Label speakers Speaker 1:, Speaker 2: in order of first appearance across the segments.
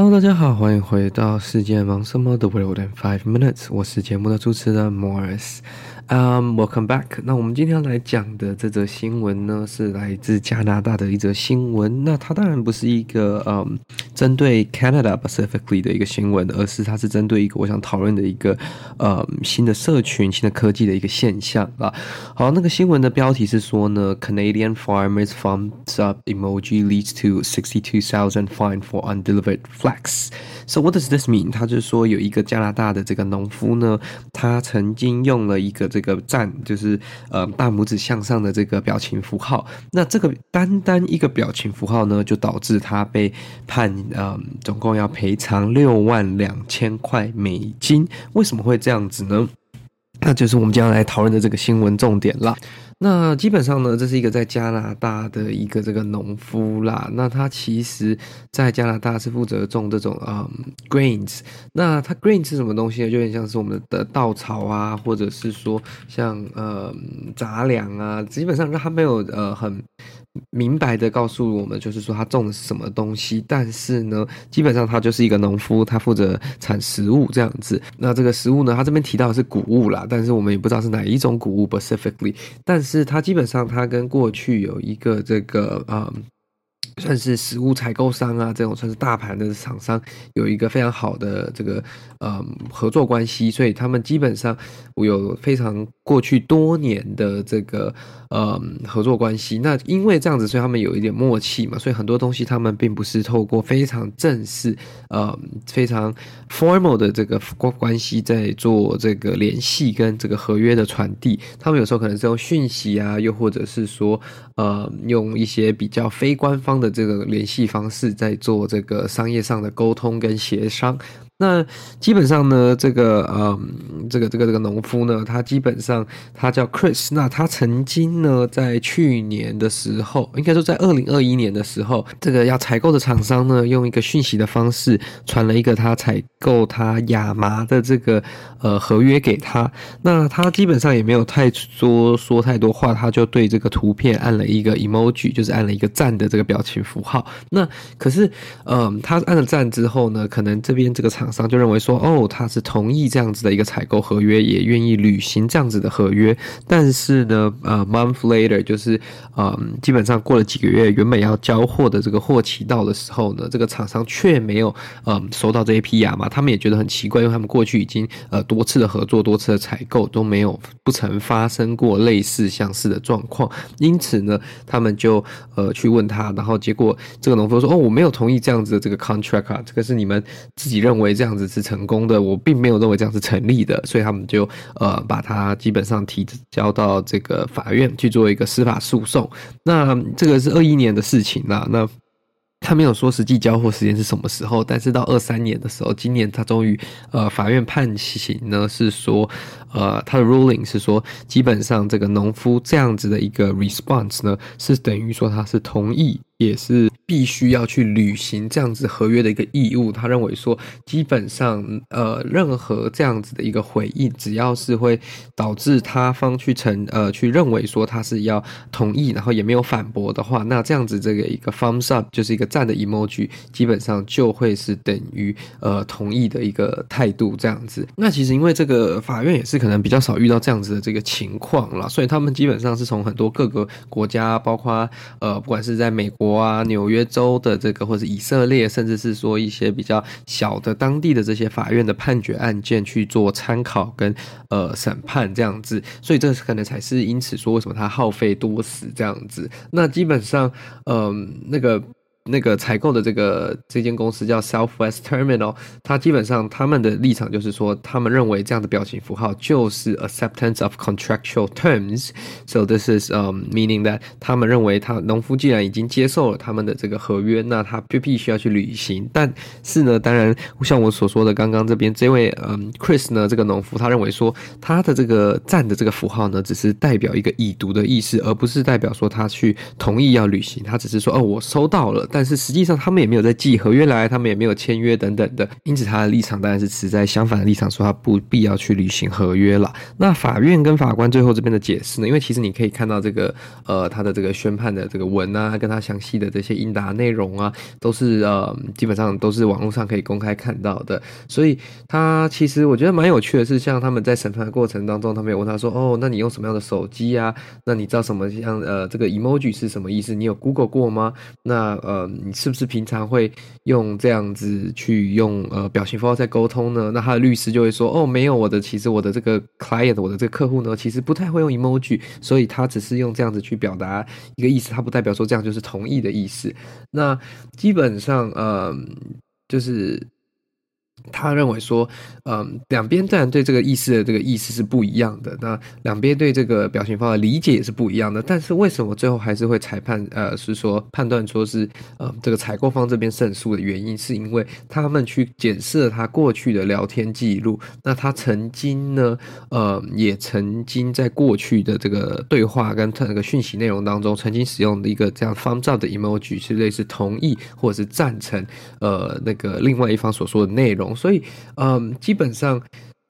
Speaker 1: Hello，大家好，欢迎回到世界忙什么的 World in Five Minutes，我是节目的主持人 Morris。Um, welcome back。那我们今天要来讲的这则新闻呢，是来自加拿大的一则新闻。那它当然不是一个嗯针对 Canada specifically 的一个新闻，而是它是针对一个我想讨论的一个呃、嗯、新的社群、新的科技的一个现象啊。好，那个新闻的标题是说呢，Canadian farmers thumbs up emoji leads to sixty two thousand fine for undelivered flax。So what does this mean？他就是说有一个加拿大的这个农夫呢，他曾经用了一个。这这个赞就是呃大拇指向上的这个表情符号，那这个单单一个表情符号呢，就导致他被判嗯总共要赔偿六万两千块美金。为什么会这样子呢？那就是我们将来讨论的这个新闻重点了。那基本上呢，这是一个在加拿大的一个这个农夫啦。那他其实在加拿大是负责种这种嗯 grains。那他 grains 是什么东西呢？就有点像是我们的稻草啊，或者是说像呃杂粮啊。基本上他没有呃很。明白的告诉我们，就是说他种的是什么东西，但是呢，基本上他就是一个农夫，他负责产食物这样子。那这个食物呢，他这边提到的是谷物啦，但是我们也不知道是哪一种谷物 specifically。但是他基本上他跟过去有一个这个啊。嗯算是食物采购商啊，这种算是大盘的厂商，有一个非常好的这个呃合作关系，所以他们基本上我有非常过去多年的这个呃合作关系。那因为这样子，所以他们有一点默契嘛，所以很多东西他们并不是透过非常正式呃非常 formal 的这个关关系在做这个联系跟这个合约的传递，他们有时候可能是用讯息啊，又或者是说呃用一些比较非官方的。这个联系方式在做这个商业上的沟通跟协商。那基本上呢，这个嗯，这个这个这个农夫呢，他基本上他叫 Chris。那他曾经呢，在去年的时候，应该说在二零二一年的时候，这个要采购的厂商呢，用一个讯息的方式传了一个他采购他亚麻的这个呃合约给他。那他基本上也没有太多说太多话，他就对这个图片按了一个 emoji，就是按了一个赞的这个表情符号。那可是嗯，他按了赞之后呢，可能这边这个厂厂商就认为说，哦，他是同意这样子的一个采购合约，也愿意履行这样子的合约。但是呢，呃，month later，就是呃，基本上过了几个月，原本要交货的这个货期到的时候呢，这个厂商却没有呃收到这一批亚麻。他们也觉得很奇怪，因为他们过去已经呃多次的合作、多次的采购都没有不曾发生过类似相似的状况。因此呢，他们就呃去问他，然后结果这个农夫说，哦，我没有同意这样子的这个 contract 啊，这个是你们自己认为。这样子是成功的，我并没有认为这样是成立的，所以他们就呃把它基本上提交到这个法院去做一个司法诉讼。那这个是二一年的事情啦，那他没有说实际交货时间是什么时候，但是到二三年的时候，今年他终于呃法院判刑呢是说呃他的 ruling 是说，基本上这个农夫这样子的一个 response 呢是等于说他是同意。也是必须要去履行这样子合约的一个义务。他认为说，基本上，呃，任何这样子的一个回应，只要是会导致他方去承，呃，去认为说他是要同意，然后也没有反驳的话，那这样子这个一个 thumbs up 就是一个赞的 emoji，基本上就会是等于呃同意的一个态度这样子。那其实因为这个法院也是可能比较少遇到这样子的这个情况啦，所以他们基本上是从很多各个国家，包括呃，不管是在美国。国啊，纽约州的这个，或者以色列，甚至是说一些比较小的当地的这些法院的判决案件去做参考跟呃审判这样子，所以这可能才是因此说为什么他耗费多时这样子。那基本上，嗯、那个。那个采购的这个这间公司叫 Southwest Terminal，它基本上他们的立场就是说，他们认为这样的表情符号就是 acceptance of contractual terms，so this is um meaning that 他们认为他农夫既然已经接受了他们的这个合约，那他就必须要去履行。但是呢，当然像我所说的，刚刚这边这位嗯 Chris 呢，这个农夫他认为说，他的这个赞的这个符号呢，只是代表一个已读的意思，而不是代表说他去同意要履行。他只是说，哦，我收到了。但是实际上他们也没有在寄合约来，他们也没有签约等等的，因此他的立场当然是持在相反的立场，说他不必要去履行合约了。那法院跟法官最后这边的解释呢？因为其实你可以看到这个呃他的这个宣判的这个文啊，跟他详细的这些应答内容啊，都是呃基本上都是网络上可以公开看到的。所以他其实我觉得蛮有趣的是，像他们在审判的过程当中，他们有问他说：“哦，那你用什么样的手机啊？那你知道什么像呃这个 emoji 是什么意思？你有 Google 过吗？那呃你是不是平常会用这样子去用呃表情符号在沟通呢？”那他的律师就会说：“哦，没有，我的其实我的这个 client，我的这个客户呢，其实不太会用 emoji，所以他只是用这样子去表达一个意思，他不代表说这样就是同意的意思。那基本上呃就是。”他认为说，嗯，两边当然对这个意思的这个意思是不一样的，那两边对这个表情包的理解也是不一样的。但是为什么最后还是会裁判？呃，是说判断说是，呃，这个采购方这边胜诉的原因，是因为他们去检视了他过去的聊天记录。那他曾经呢，呃，也曾经在过去的这个对话跟他那个讯息内容当中，曾经使用的一个这样方照的 emoji，是类似同意或者是赞成，呃，那个另外一方所说的内容。所以，嗯，基本上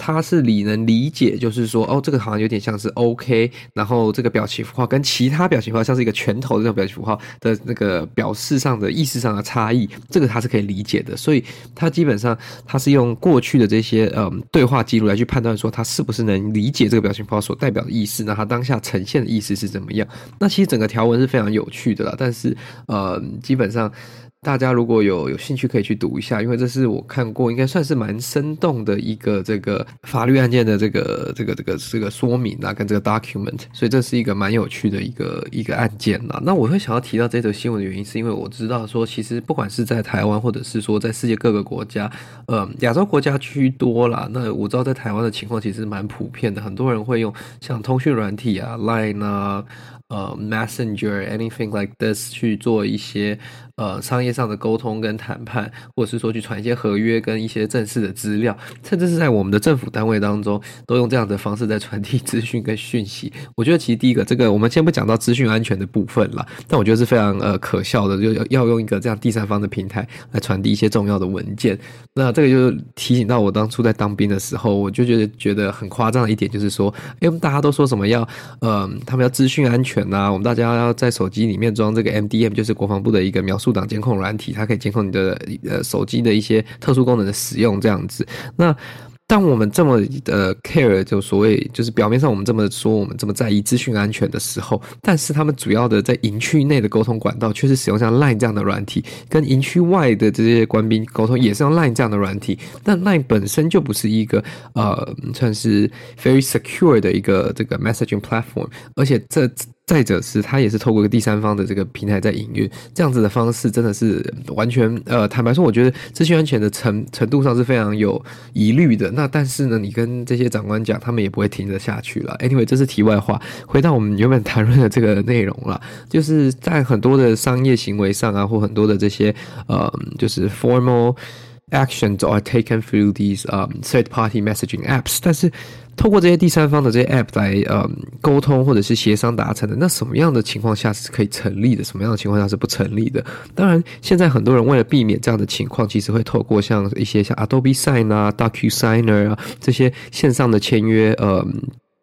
Speaker 1: 他是理能理解，就是说，哦，这个好像有点像是 OK，然后这个表情符号跟其他表情符号像是一个拳头的这种表情符号的那个表示上的意思上的差异，这个他是可以理解的。所以，他基本上他是用过去的这些嗯对话记录来去判断说他是不是能理解这个表情符号所代表的意思，那他当下呈现的意思是怎么样？那其实整个条文是非常有趣的啦，但是呃，基本上。大家如果有有兴趣，可以去读一下，因为这是我看过应该算是蛮生动的一个这个法律案件的这个这个这个这个说明啊，跟这个 document，所以这是一个蛮有趣的一个一个案件啦。那我会想要提到这则新闻的原因，是因为我知道说，其实不管是在台湾，或者是说在世界各个国家，呃，亚洲国家居多啦。那我知道在台湾的情况其实蛮普遍的，很多人会用像通讯软体啊，Line 啊。呃，Messenger，anything like this 去做一些呃商业上的沟通跟谈判，或者是说去传一些合约跟一些正式的资料，甚至是在我们的政府单位当中，都用这样的方式在传递资讯跟讯息。我觉得其实第一个，这个我们先不讲到资讯安全的部分了，但我觉得是非常呃可笑的，就要要用一个这样第三方的平台来传递一些重要的文件。那这个就提醒到我当初在当兵的时候，我就觉得觉得很夸张的一点就是说，因为大家都说什么要呃，他们要资讯安全。那我们大家要在手机里面装这个 MDM，就是国防部的一个描述档监控软体，它可以监控你的呃手机的一些特殊功能的使用，这样子。那当我们这么的 care，就所谓就是表面上我们这么说，我们这么在意资讯安全的时候，但是他们主要的在营区内的沟通管道，却是使用像 Line 这样的软体，跟营区外的这些官兵沟通也是用 Line 这样的软体。但 Line 本身就不是一个呃算是 very secure 的一个这个 messaging platform，而且这。再者是，它也是透过一个第三方的这个平台在营运，这样子的方式真的是完全呃，坦白说，我觉得资讯安全的程程度上是非常有疑虑的。那但是呢，你跟这些长官讲，他们也不会听得下去了。Anyway，这是题外话，回到我们原本谈论的这个内容了，就是在很多的商业行为上啊，或很多的这些呃，就是 formal actions are taken through these um third-party messaging apps，但是。透过这些第三方的这些 App 来呃沟通或者是协商达成的，那什么样的情况下是可以成立的？什么样的情况下是不成立的？当然，现在很多人为了避免这样的情况，其实会透过像一些像 Adobe Sign 啊、DocuSigner 啊这些线上的签约呃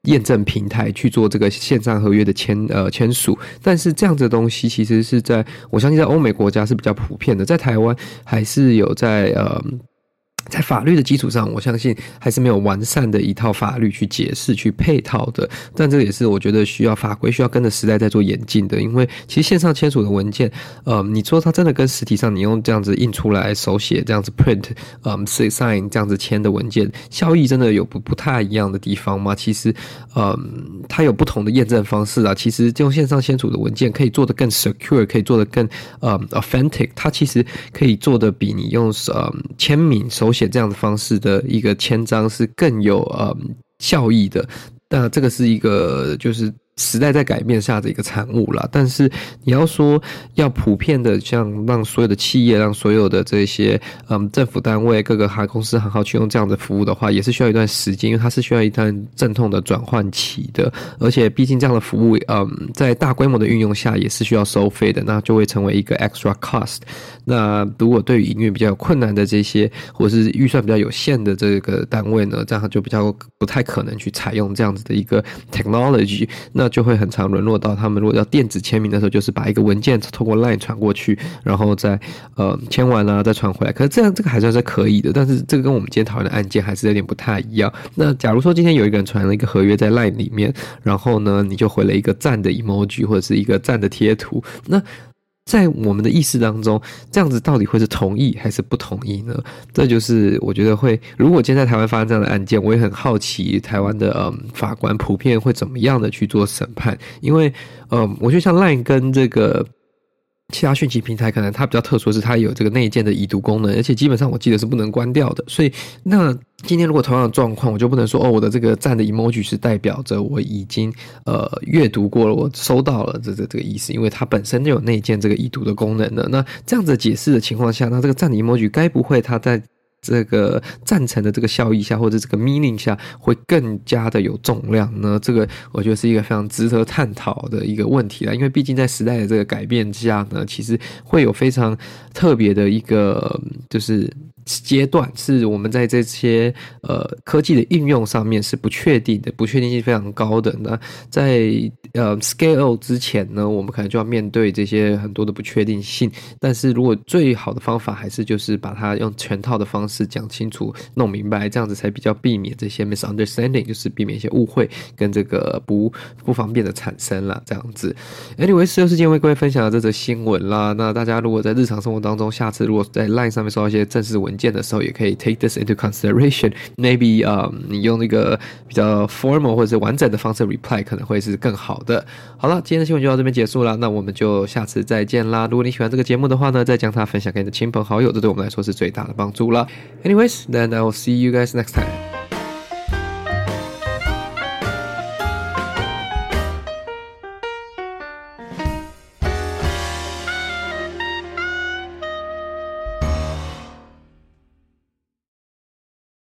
Speaker 1: 验证平台去做这个线上合约的签呃签署。但是这样子的东西其实是在我相信在欧美国家是比较普遍的，在台湾还是有在呃。在法律的基础上，我相信还是没有完善的一套法律去解释、去配套的。但这也是我觉得需要法规需要跟着时代在做演进的。因为其实线上签署的文件，呃，你说它真的跟实体上你用这样子印出来手写这样子 print，嗯，sign 这样子签的文件，效益真的有不不太一样的地方吗？其实，嗯，它有不同的验证方式啊。其实用线上签署的文件可以做得更 secure，可以做得更呃 authentic。它其实可以做得比你用呃签名手写这样的方式的一个签章是更有呃效益的，那这个是一个就是时代在改变下的一个产物啦。但是你要说要普遍的，像让所有的企业、让所有的这些嗯政府单位、各个航公司、航号去用这样的服务的话，也是需要一段时间，因为它是需要一段阵痛的转换期的。而且毕竟这样的服务，嗯，在大规模的运用下也是需要收费的，那就会成为一个 extra cost。那如果对于营运比较有困难的这些，或者是预算比较有限的这个单位呢，这样就比较不太可能去采用这样子的一个 technology。那那就会很常沦落到他们如果要电子签名的时候，就是把一个文件通过 line 传过去，然后再呃签完了再传回来。可是这样这个还算是可以的，但是这个跟我们今天讨论的案件还是有点不太一样。那假如说今天有一个人传了一个合约在 line 里面，然后呢你就回了一个赞的 emoji 或者是一个赞的贴图，那在我们的意识当中，这样子到底会是同意还是不同意呢？这就是我觉得会，如果今天在台湾发生这样的案件，我也很好奇台湾的嗯法官普遍会怎么样的去做审判，因为嗯，我觉得像 Line 跟这个。其他讯息平台可能它比较特殊，是它有这个内建的已读功能，而且基本上我记得是不能关掉的。所以，那今天如果同样的状况，我就不能说哦，我的这个站的 emoji 是代表着我已经呃阅读过了，我收到了这这这个意思，因为它本身就有内建这个已读的功能的。那这样子解释的情况下，那这个站的 emoji 该不会它在？这个赞成的这个效益下，或者这个 meaning 下，会更加的有重量呢？这个我觉得是一个非常值得探讨的一个问题啦。因为毕竟在时代的这个改变下呢，其实会有非常特别的一个就是。阶段是我们在这些呃科技的应用上面是不确定的，不确定性非常高的。那在呃 scale 之前呢，我们可能就要面对这些很多的不确定性。但是如果最好的方法还是就是把它用全套的方式讲清楚、弄明白，这样子才比较避免这些 misunderstanding，就是避免一些误会跟这个不不方便的产生了。这样子，Anyway，十六世纪为各位分享的这则新闻啦。那大家如果在日常生活当中，下次如果在 Line 上面收到一些正式文，见的时候也可以 take this into consideration。Maybe 啊、你用那个比较 formal 或者是完整的方式 reply 可能会是更好的。好了，今天的新闻就到这边结束了，那我们就下次再见啦。如果你喜欢这个节目的话呢，再将它分享给你的亲朋好友，这对我们来说是最大的帮助了。Anyways，then I will see you guys next time.